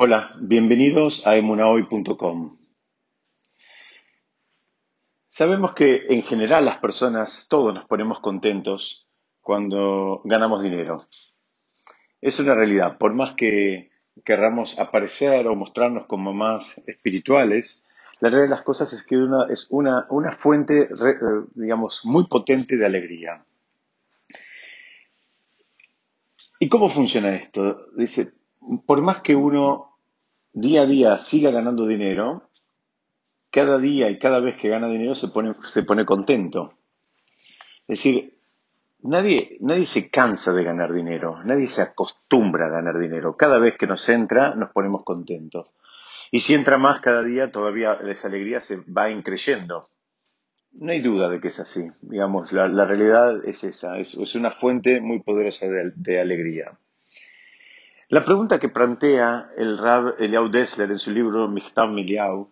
Hola, bienvenidos a emunahoy.com. Sabemos que en general las personas, todos nos ponemos contentos cuando ganamos dinero. Es una realidad, por más que querramos aparecer o mostrarnos como más espirituales, la realidad de las cosas es que una, es una, una fuente, eh, digamos, muy potente de alegría. ¿Y cómo funciona esto? Dice, por más que uno día a día siga ganando dinero, cada día y cada vez que gana dinero se pone, se pone contento. Es decir, nadie, nadie se cansa de ganar dinero, nadie se acostumbra a ganar dinero. Cada vez que nos entra nos ponemos contentos. Y si entra más cada día, todavía esa alegría se va increyendo. No hay duda de que es así. Digamos, la, realidad es esa, es, una fuente muy poderosa de alegría. La pregunta que plantea el Rab Eliau Dessler en su libro Michtav Miliau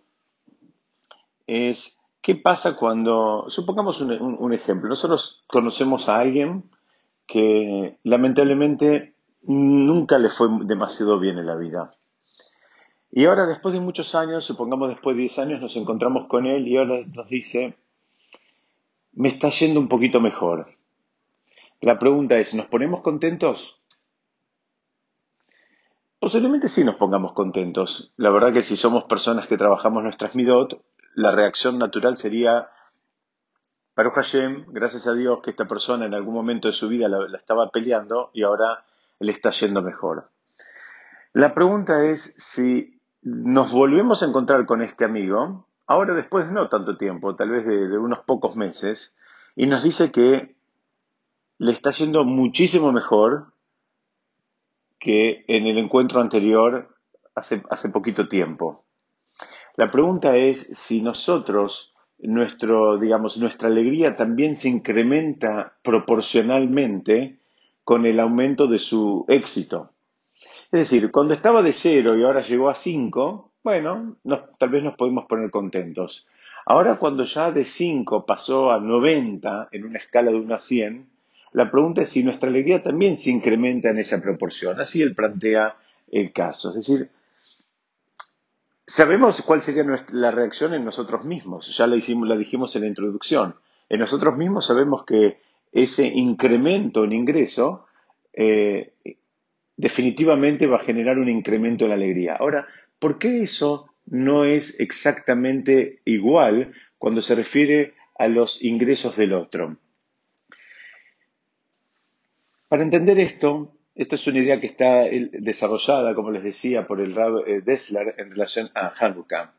es, ¿qué pasa cuando, supongamos un, ejemplo, nosotros conocemos a alguien que lamentablemente nunca le fue demasiado bien en la vida. Y ahora, después de muchos años, supongamos después de 10 años, nos encontramos con él y ahora nos dice, me está yendo un poquito mejor. La pregunta es, ¿nos ponemos contentos? Posiblemente sí nos pongamos contentos. La verdad que si somos personas que trabajamos nuestras midot, la reacción natural sería, Baruch Hashem, gracias a Dios que esta persona en algún momento de su vida la, estaba peleando y ahora le está yendo mejor. La pregunta es si nos volvemos a encontrar con este amigo, ahora después de no tanto tiempo, tal vez de unos pocos meses, y nos dice que le está yendo muchísimo mejor que en el encuentro anterior hace, hace poquito tiempo. La pregunta es si nosotros, nuestro, digamos, nuestra alegría también se incrementa proporcionalmente con el aumento de su éxito. Es decir, cuando estaba de cero y ahora llegó a cinco, bueno, tal vez nos podemos poner contentos. Ahora cuando ya de cinco pasó a 90 en una escala de 1 a 100, la pregunta es si nuestra alegría también se incrementa en esa proporción. Así él plantea el caso. Es decir, sabemos cuál sería la reacción en nosotros mismos. Ya la, dijimos en la introducción. En nosotros mismos sabemos que ese incremento en ingreso eh, definitivamente va a generar un incremento en la alegría. Ahora, ¿por qué eso no es exactamente igual cuando se refiere a los ingresos del otro? Para entender esto, esta es una idea que está desarrollada, como les decía, por el Rab eh, Dessler en relación a Hanukkah.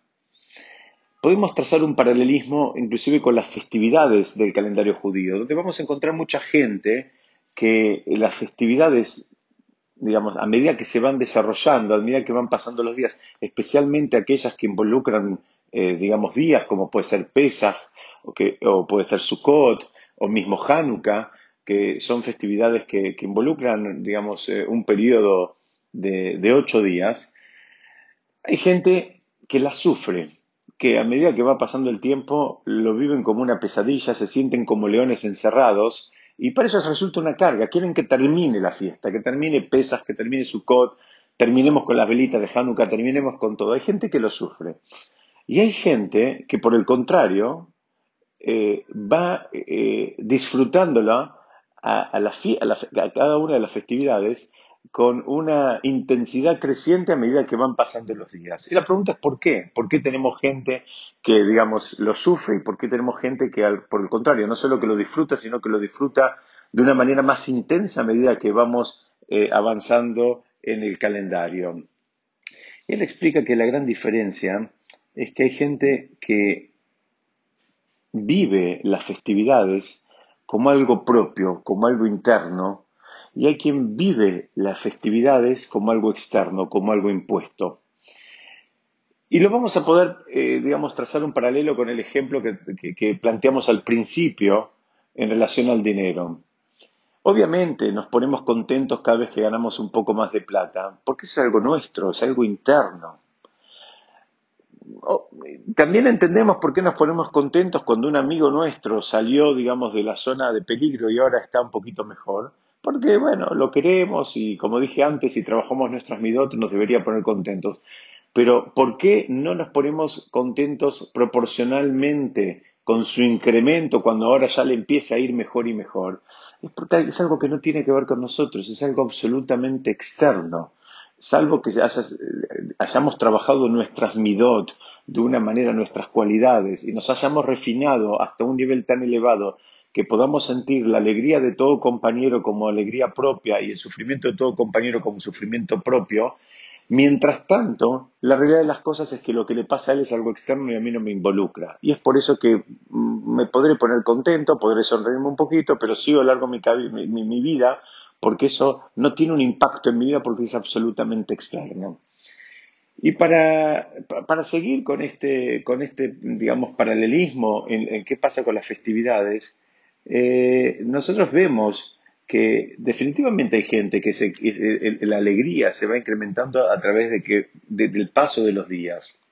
Podemos trazar un paralelismo inclusive con las festividades del calendario judío, donde vamos a encontrar mucha gente que las festividades, digamos, a medida que se van desarrollando, a medida que van pasando los días, especialmente aquellas que involucran, eh, digamos, días como puede ser Pesach o, o puede ser Sukkot o mismo Hanukkah, que son festividades que, involucran, digamos, eh, un periodo de, ocho días, hay gente que las sufre, que a medida que va pasando el tiempo lo viven como una pesadilla, se sienten como leones encerrados y para eso resulta una carga. Quieren que termine la fiesta, que termine Pesas, que termine Sukkot, terminemos con las velitas de Hanukkah, terminemos con todo. Hay gente que lo sufre. Y hay gente que, por el contrario, eh, va eh, disfrutándola a, cada una de las festividades con una intensidad creciente a medida que van pasando los días. Y la pregunta es ¿por qué? ¿Por qué tenemos gente que, digamos, lo sufre y por qué tenemos gente que, por el contrario, no solo que lo disfruta, sino que lo disfruta de una manera más intensa a medida que vamos eh, avanzando en el calendario? él explica que la gran diferencia es que hay gente que vive las festividades como algo propio, como algo interno, y hay quien vive las festividades como algo externo, como algo impuesto. Y lo vamos a poder, eh, digamos, trazar un paralelo con el ejemplo que, planteamos al principio en relación al dinero. Obviamente nos ponemos contentos cada vez que ganamos un poco más de plata, porque es algo nuestro, es algo interno. También entendemos por qué nos ponemos contentos cuando un amigo nuestro salió, digamos, de la zona de peligro y ahora está un poquito mejor, porque, bueno, lo queremos y, como dije antes, si trabajamos nuestras midot nos debería poner contentos. Pero, ¿por qué no nos ponemos contentos proporcionalmente con su incremento cuando ahora ya le empieza a ir mejor y mejor? Es, porque es algo que no tiene que ver con nosotros, es algo absolutamente externo. Salvo que hayamos trabajado nuestras midot de una manera, nuestras cualidades, y nos hayamos refinado hasta un nivel tan elevado que podamos sentir la alegría de todo compañero como alegría propia y el sufrimiento de todo compañero como sufrimiento propio, mientras tanto, la realidad de las cosas es que lo que le pasa a él es algo externo y a mí no me involucra. Y es por eso que mm, me podré poner contento, podré sonreírme un poquito, pero sigo largo mi, mi, mi vida porque eso no tiene un impacto en mi vida porque es absolutamente externo. Y para, para seguir con este, con este, digamos, paralelismo en, en qué pasa con las festividades, eh, nosotros vemos que definitivamente hay gente que la alegría se va incrementando a través de que, del paso de los días.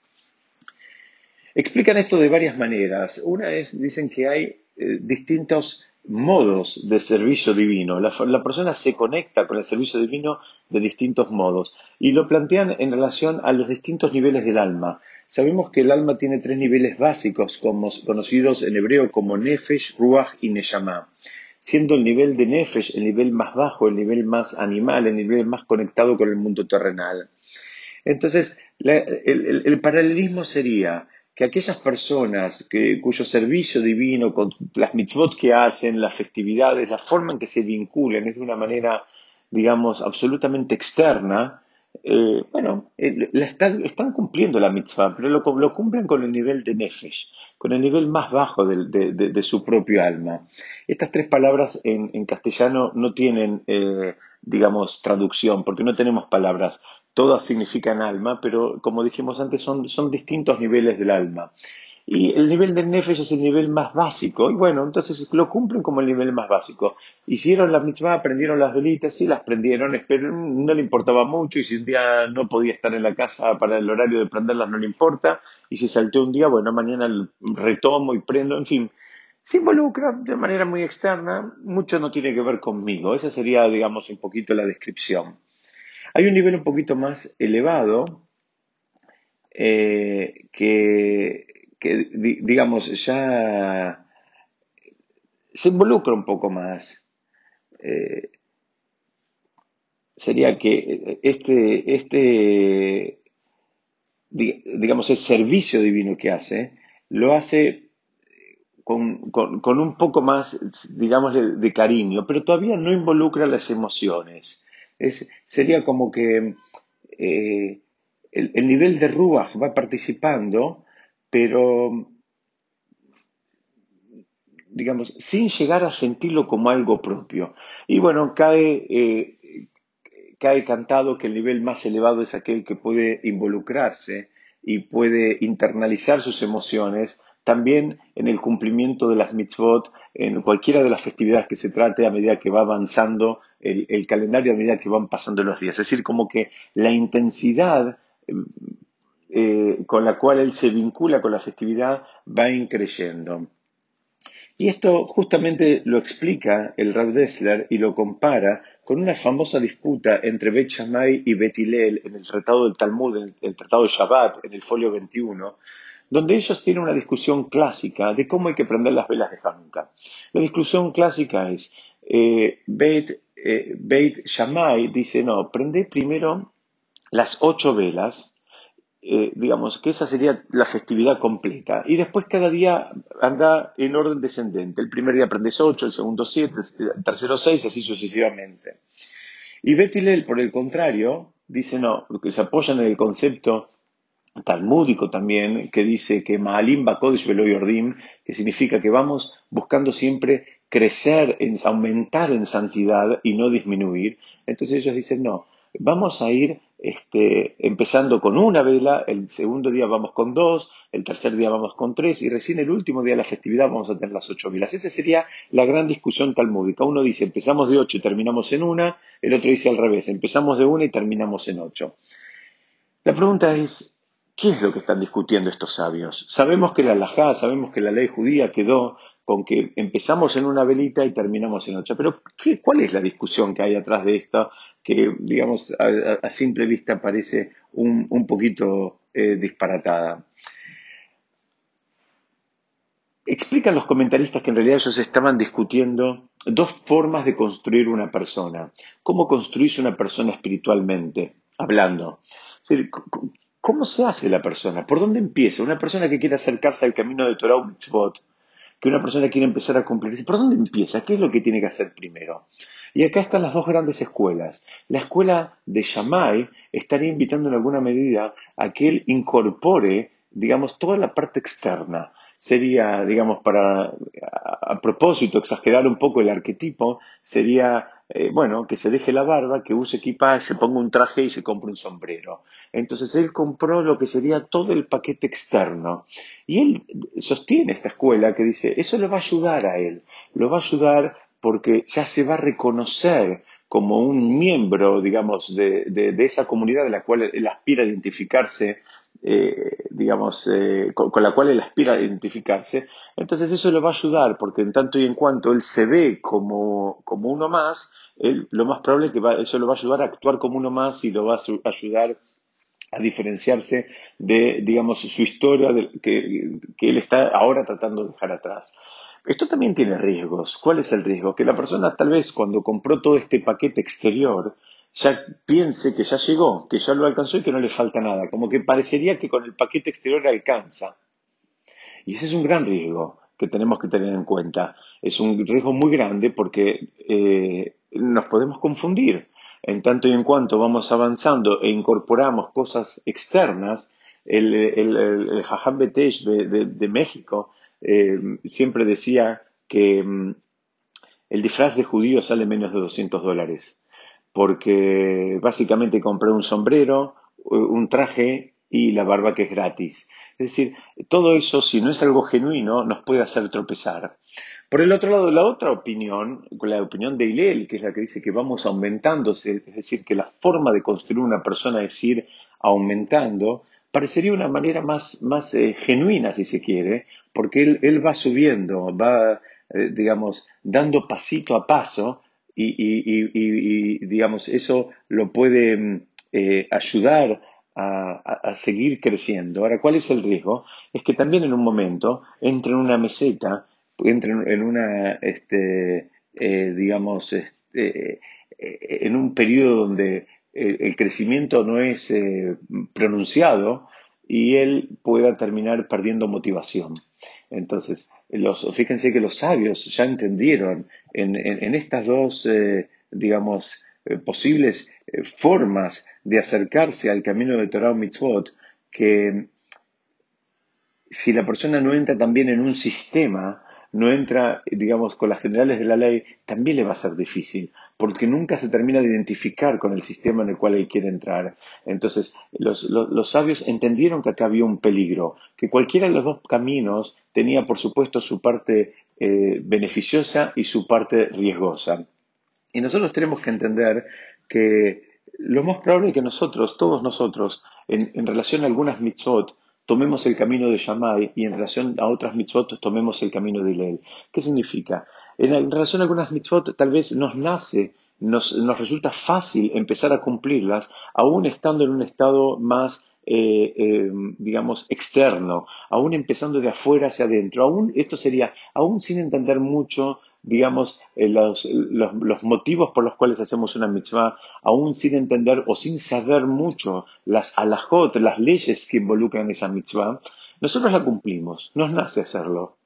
Explican esto de varias maneras. Una es, dicen que hay eh, distintos modos de servicio divino. La, persona se conecta con el servicio divino de distintos modos y lo plantean en relación a los distintos niveles del alma. Sabemos que el alma tiene tres niveles básicos, conocidos en hebreo como Nefesh, Ruach y Neshama, siendo el nivel de Nefesh el nivel más bajo, el nivel más animal, el nivel más conectado con el mundo terrenal. Entonces, el, paralelismo sería que aquellas personas cuyo servicio divino, con las mitzvot que hacen, las festividades, la forma en que se vinculan es de una manera, digamos, absolutamente externa, eh, bueno, eh, están, cumpliendo la mitzvah, pero lo, cumplen con el nivel de nefesh, con el nivel más bajo de, su propio alma. Estas tres palabras en, castellano no tienen, eh, digamos, traducción, porque no tenemos palabras. Todas significan alma, pero como dijimos antes, son, son distintos niveles del alma. Y el nivel del Nefesh es el nivel más básico. Y bueno, entonces lo cumplen como el nivel más básico. Hicieron la mitzvah, aprendieron las velitas, sí las prendieron, pero no le importaba mucho. Y si un día no podía estar en la casa para el horario de prenderlas, no le importa. Y si saltó un día, bueno, mañana retomo y prendo, en fin. Se involucra de manera muy externa, mucho no tiene que ver conmigo. Esa sería, digamos, un poquito la descripción. Hay un nivel un poquito más elevado eh, que digamos, ya se involucra un poco más. Eh, sería que este, este, digamos, el servicio divino que hace, lo hace con, un poco más, digamos, de, cariño, pero todavía no involucra las emociones. Es, sería como que eh, el, nivel de Ruach va participando, pero digamos, sin llegar a sentirlo como algo propio. Y bueno, cae, eh, cae cantado que el nivel más elevado es aquel que puede involucrarse y puede internalizar sus emociones también en el cumplimiento de las mitzvot, en cualquiera de las festividades que se trate a medida que va avanzando el, calendario, a medida que van pasando los días. Es decir, como que la intensidad eh, con la cual él se vincula con la festividad va increyendo. Y esto justamente lo explica el Rav Dessler y lo compara con una famosa disputa entre Bet Shammai y Bet Hillel en el Tratado del Talmud, en el Tratado de Shabbat, en el folio 21, donde ellos tienen una discusión clásica de cómo hay que prender las velas de Hanukkah. La discusión clásica es, eh, Beit, eh, Beit Shammai dice, no, prende primero las ocho velas eh, digamos, que esa sería la festividad completa. Y después cada día anda en orden descendente. El primer día aprendes ocho, el segundo siete, el tercero seis, así sucesivamente. Y Betilel, por el contrario, dice no, que se apoyan en el concepto talmúdico también, que dice que Maalim Bakodesh Veloyordim, que significa que vamos buscando siempre crecer, en, aumentar en santidad y no disminuir. Entonces ellos dicen, no, vamos a ir este, empezando con una vela, el segundo día vamos con dos, el tercer día vamos con tres y recién el último día de la festividad vamos a tener las ocho velas. Esa sería la gran discusión talmúdica. Uno dice empezamos de ocho y terminamos en una, el otro dice al revés, empezamos de una y terminamos en ocho. La pregunta es, ¿qué es lo que están discutiendo estos sabios? Sabemos que la halajá, sabemos que la ley judía quedó con que empezamos en una velita y terminamos en otra. Pero, ¿qué, ¿cuál es la discusión que hay atrás de esto que, digamos, a, simple vista parece un, poquito eh, disparatada? Explican los comentaristas que en realidad ellos estaban discutiendo dos formas de construir una persona. ¿Cómo construirse una persona espiritualmente, hablando? ¿Cómo se hace la persona? ¿Por dónde empieza? Una persona que quiere acercarse al camino de Torah Mitzvot, que una persona quiere empezar a cumplir. ¿Por dónde empieza? ¿Qué es lo que tiene que hacer primero? Y acá están las dos grandes escuelas. La escuela de Shammai estaría invitando en alguna medida a que él incorpore, digamos, toda la parte externa, sería, digamos, para, a, propósito, exagerar un poco el arquetipo, sería, eh, bueno, que se deje la barba, que use equipaje, se ponga un traje y se compre un sombrero. Entonces él compró lo que sería todo el paquete externo. Y él sostiene esta escuela que dice, eso lo va a ayudar a él, lo va a ayudar porque ya se va a reconocer como un miembro, digamos, de, de, esa comunidad de la cual él aspira a identificarse eh, digamos, eh, con, la cual él aspira a identificarse, entonces eso le va a ayudar, porque en tanto y en cuanto él se ve como, como uno más, él, lo más probable es que eso lo va a ayudar a actuar como uno más y lo va a ayudar a diferenciarse de, digamos, su historia que, que él está ahora tratando de dejar atrás. Esto también tiene riesgos. ¿Cuál es el riesgo? Que la persona tal vez cuando compró todo este paquete exterior, ya piense que ya llegó, que ya lo alcanzó y que no le falta nada, como que parecería que con el paquete exterior alcanza. Y ese es un gran riesgo que tenemos que tener en cuenta. Es un riesgo muy grande porque eh, nos podemos confundir. En tanto y en cuanto vamos avanzando e incorporamos cosas externas, el, el, el, Betesh de, México eh, siempre decía que mm, el disfraz de judío sale menos de 200 dólares porque básicamente compré un sombrero, un traje y la barba que es gratis. Es decir, todo eso, si no es algo genuino, nos puede hacer tropezar. Por el otro lado, la otra opinión, la opinión de Hillel, que es la que dice que vamos aumentando, es decir, que la forma de construir una persona es ir aumentando, parecería una manera más, más eh, genuina, si se quiere, porque él, él va subiendo, va, eh, digamos, dando pasito a paso y, digamos, eso lo puede mm, eh, ayudar a, seguir creciendo. Ahora, ¿cuál es el riesgo? Es que también en un momento entre en una meseta, entre en una, este, eh, digamos, este, eh, en un periodo donde el crecimiento no es pronunciado y él pueda terminar perdiendo motivación. Entonces, los, fíjense que los sabios ya entendieron en, estas dos, eh, digamos, eh, posibles eh, formas de acercarse al camino de Torah o Mitzvot, que si la persona no entra también en un sistema, no entra, digamos, con las generales de la ley, también le va a ser difícil, porque nunca se termina de identificar con el sistema en el cual él quiere entrar. Entonces, los, sabios entendieron que acá había un peligro, que cualquiera de los dos caminos tenía, por supuesto, su parte eh, beneficiosa y su parte riesgosa. Y nosotros tenemos que entender que lo más probable es que nosotros, todos nosotros, en, en relación a algunas mitzvot, tomemos el camino de Shammai y en relación a otras mitzvot tomemos el camino de Hillel. ¿Qué significa? En, relación a algunas mitzvot tal vez nos nace, nos, nos, resulta fácil empezar a cumplirlas, aún estando en un estado más, eh, eh, digamos, externo, aún empezando de afuera hacia adentro, aún, esto sería, aún sin entender mucho digamos, eh, los, motivos por los cuales hacemos una mitzvah, aún sin entender o sin saber mucho las alajot, las leyes que involucran esa mitzvah, nosotros la cumplimos, nos nace hacerlo.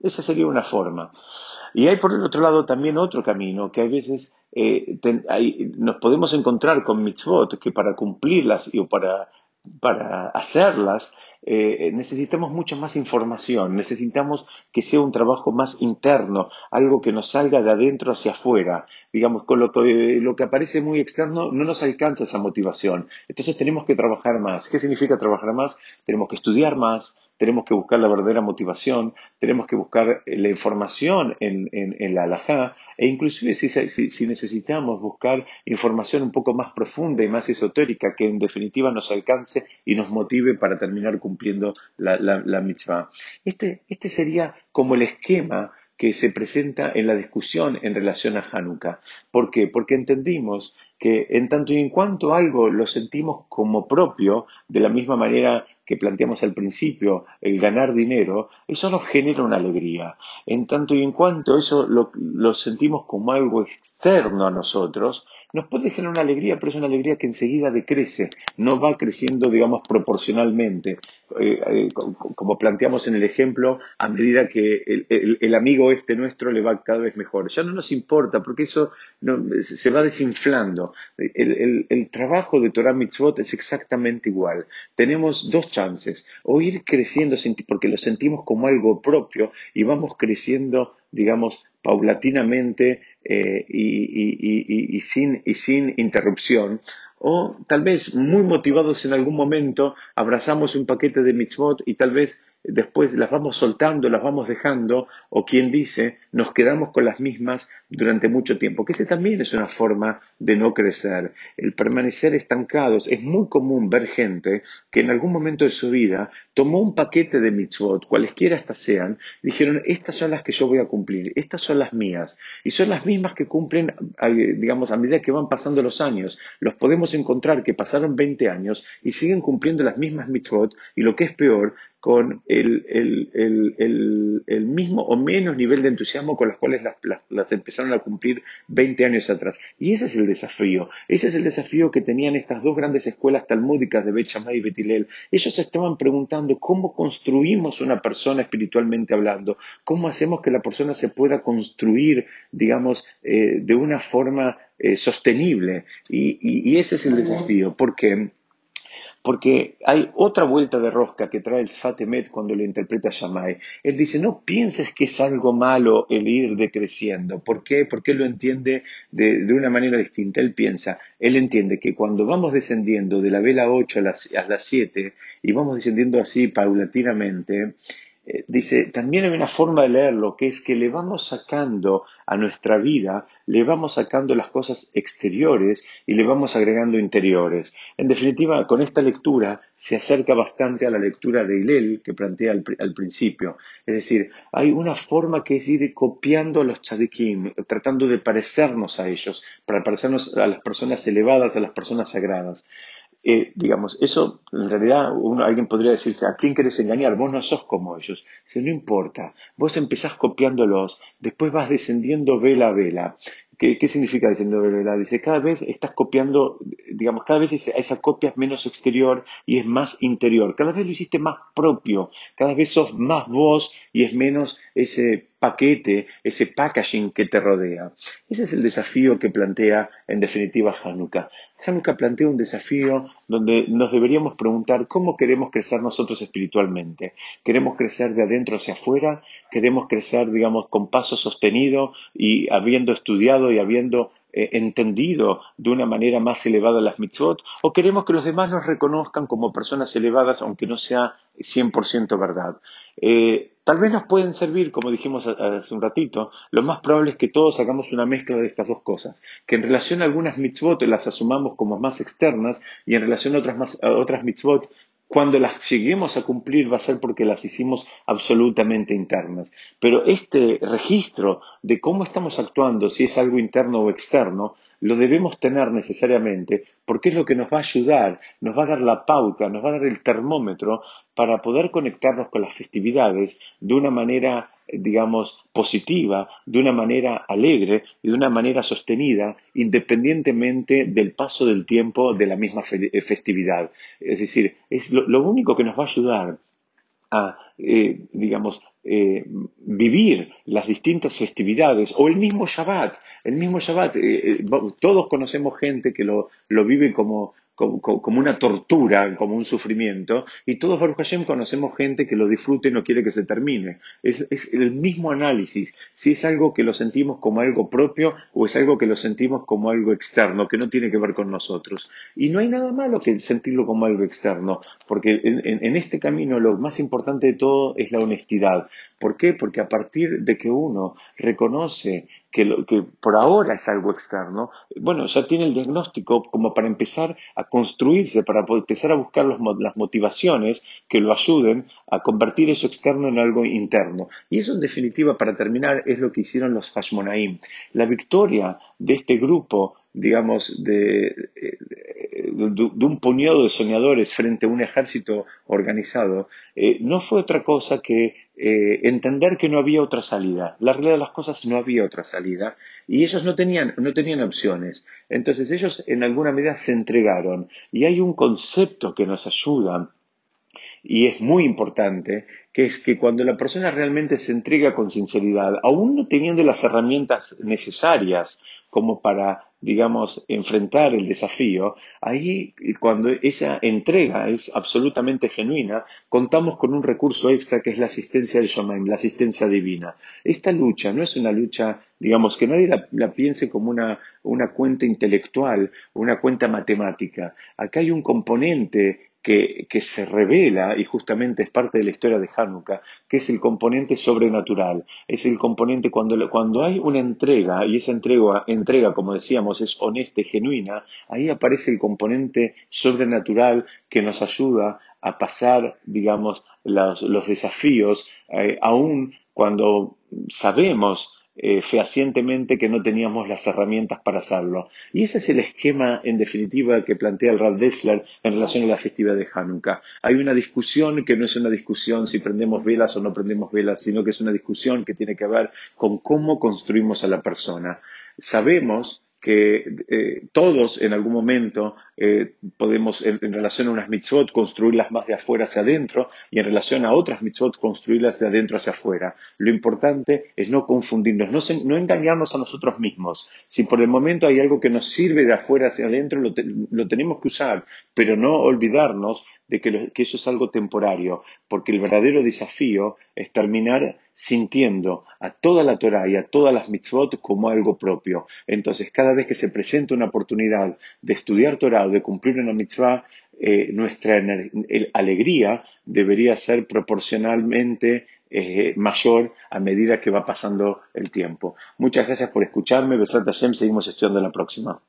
Esa sería una forma. Y hay por el otro lado también otro camino, que a veces eh, nos podemos encontrar con mitzvot que para cumplirlas y, para, para hacerlas eh, necesitamos mucha más información, necesitamos que sea un trabajo más interno, algo que nos salga de adentro hacia afuera. Digamos, con lo que aparece muy externo no nos alcanza esa motivación. Entonces tenemos que trabajar más. ¿Qué significa trabajar más? Tenemos que estudiar más, tenemos que buscar la verdadera motivación, tenemos que buscar eh, la información en, la alajá e inclusive si, necesitamos buscar información un poco más profunda y más esotérica que en definitiva nos alcance y nos motive para terminar cumpliendo la, la, mitzvah. Este, este sería como el esquema que se presenta en la discusión en relación a Hanukkah. ¿Por qué? Porque entendimos que en tanto y en cuanto algo lo sentimos como propio, de la misma manera que planteamos al principio, el ganar dinero, eso nos genera una alegría. En tanto y en cuanto eso lo, lo sentimos como algo externo a nosotros, nos puede generar una alegría, pero es una alegría que enseguida decrece, no va creciendo, digamos, proporcionalmente. Eh, eh, como planteamos en el ejemplo, a medida que el, amigo este nuestro le va cada vez mejor. Ya no nos importa, porque eso se va desinflando. El, trabajo de Torah Mitzvot es exactamente igual. Tenemos dos chances, o ir creciendo porque lo sentimos como algo propio y vamos creciendo digamos, paulatinamente eh, y, sin, y sin interrupción, o tal vez muy motivados en algún momento abrazamos un paquete de mitzvot y tal vez después las vamos soltando, las vamos dejando, o quien dice, nos quedamos con las mismas durante mucho tiempo, que ese también es una forma de no crecer, el permanecer estancados. Es muy común ver gente que en algún momento de su vida tomó un paquete de mitzvot, cualesquiera estas sean, dijeron, estas son las que yo voy a cumplir, estas son las mías, y son las mismas que cumplen, digamos, a medida que van pasando los años. Los podemos encontrar que pasaron 20 años y siguen cumpliendo las mismas mitzvot, y lo que es peor, con el, mismo o menos nivel de entusiasmo con los cuales las, empezaron a cumplir 20 años atrás. Y ese es el desafío. Ese es el desafío que tenían estas dos grandes escuelas talmúdicas de Bet y Betilel. Ellos estaban preguntando cómo construimos una persona espiritualmente hablando, cómo hacemos que la persona se pueda construir, digamos, eh, de una forma eh, sostenible. Y, y, ese es el desafío, porque porque hay otra vuelta de rosca que trae el Sfatemet cuando lo interpreta Shammai. Él dice, no pienses que es algo malo el ir decreciendo. ¿Por qué? Porque él lo entiende de, una manera distinta. Él piensa, él entiende que cuando vamos descendiendo de la vela 8 a las, a las 7 y vamos descendiendo así paulatinamente, eh, dice, también hay una forma de leerlo, que es que le vamos sacando a nuestra vida, le vamos sacando las cosas exteriores y le vamos agregando interiores. En definitiva, con esta lectura se acerca bastante a la lectura de Hillel que plantea al, principio. Es decir, hay una forma que es ir copiando a los tzadikim, tratando de parecernos a ellos, para parecernos a las personas elevadas, a las personas sagradas. Eh, digamos, eso en realidad alguien podría decirse, ¿a quién querés engañar? Vos no sos como ellos. Si no importa, vos empezás copiándolos, después vas descendiendo vela a vela. ¿Qué, significa descendiendo vela a vela? Dice, cada vez estás copiando, digamos, cada vez esa, copia es menos exterior y es más interior. Cada vez lo hiciste más propio, cada vez sos más vos y es menos ese paquete, ese packaging que te rodea. Ese es el desafío que plantea en definitiva Hanukkah. Hanukkah plantea un desafío donde nos deberíamos preguntar cómo queremos crecer nosotros espiritualmente. ¿Queremos crecer de adentro hacia afuera? ¿Queremos crecer, digamos, con paso sostenido y habiendo estudiado y habiendo eh, entendido de una manera más elevada las mitzvot? ¿O queremos que los demás nos reconozcan como personas elevadas aunque no sea 100% verdad? Eh, tal vez nos pueden servir, como dijimos hace un ratito, lo más probable es que todos hagamos una mezcla de estas dos cosas, que en relación a algunas mitzvot las asumamos como más externas y en relación a otras, a otras mitzvot cuando las lleguemos a cumplir va a ser porque las hicimos absolutamente internas. Pero este registro de cómo estamos actuando, si es algo interno o externo, lo debemos tener necesariamente porque es lo que nos va a ayudar, nos va a dar la pauta, nos va a dar el termómetro para poder conectarnos con las festividades de una manera, digamos, positiva, de una manera alegre y de una manera sostenida, independientemente del paso del tiempo de la misma eh, festividad. Es decir, es lo, único que nos va a ayudar a, eh, digamos, eh, vivir las distintas festividades o el mismo Shabbat. El mismo Shabbat, todos conocemos gente que lo, lo vive como, como, una tortura, como un sufrimiento, y todos, Baruch Hashem, conocemos gente que lo disfrute y no quiere que se termine. Es, el mismo análisis, si es algo que lo sentimos como algo propio o es algo que lo sentimos como algo externo, que no tiene que ver con nosotros. Y no hay nada malo que sentirlo como algo externo, porque en este camino lo más importante de todo es la honestidad. ¿Por qué? Porque a partir de que uno reconoce que, lo, que por ahora es algo externo, bueno, ya tiene el diagnóstico como para empezar a construirse, para empezar a buscar las motivaciones que lo ayuden a convertir eso externo en algo interno. Y eso, en definitiva, para terminar, es lo que hicieron los Hashmonaim. La victoria de este grupo digamos, de, de, un puñado de soñadores frente a un ejército organizado, eh, no fue otra cosa que eh, entender que no había otra salida. La realidad de las cosas no había otra salida y ellos no tenían, no tenían opciones. Entonces ellos en alguna medida se entregaron y hay un concepto que nos ayuda y es muy importante, que es que cuando la persona realmente se entrega con sinceridad, aún no teniendo las herramientas necesarias como para, digamos, enfrentar el desafío, ahí cuando esa entrega es absolutamente genuina, contamos con un recurso extra que es la asistencia del Shomaim, la asistencia divina. Esta lucha no es una lucha, digamos, que nadie la, piense como una, una cuenta intelectual, una cuenta matemática. Acá hay un componente que, se revela, y justamente es parte de la historia de Hanukkah, que es el componente sobrenatural. Es el componente cuando, cuando hay una entrega, y esa entrega, entrega, como decíamos, es honesta y genuina, ahí aparece el componente sobrenatural que nos ayuda a pasar, digamos, los, desafíos, eh, aún cuando sabemos eh, fehacientemente que no teníamos las herramientas para hacerlo. Y ese es el esquema, en definitiva, que plantea el Rav Dessler en relación a la festividad de Hanukkah. Hay una discusión que no es una discusión si prendemos velas o no prendemos velas, sino que es una discusión que tiene que ver con cómo construimos a la persona. Sabemos que eh, todos en algún momento eh, podemos, en, relación a unas mitzvot, construirlas más de afuera hacia adentro y en relación a otras mitzvot, construirlas de adentro hacia afuera. Lo importante es no confundirnos, no, engañarnos a nosotros mismos. Si por el momento hay algo que nos sirve de afuera hacia adentro, lo tenemos que usar, pero no olvidarnos de que, eso es algo temporario, porque el verdadero desafío es terminar sintiendo a toda la Torah y a todas las mitzvot como algo propio. Entonces, cada vez que se presenta una oportunidad de estudiar Torah o de cumplir una mitzvah, eh, nuestra alegría debería ser proporcionalmente eh, mayor a medida que va pasando el tiempo. Muchas gracias por escucharme. Besat Hashem, seguimos estudiando la próxima.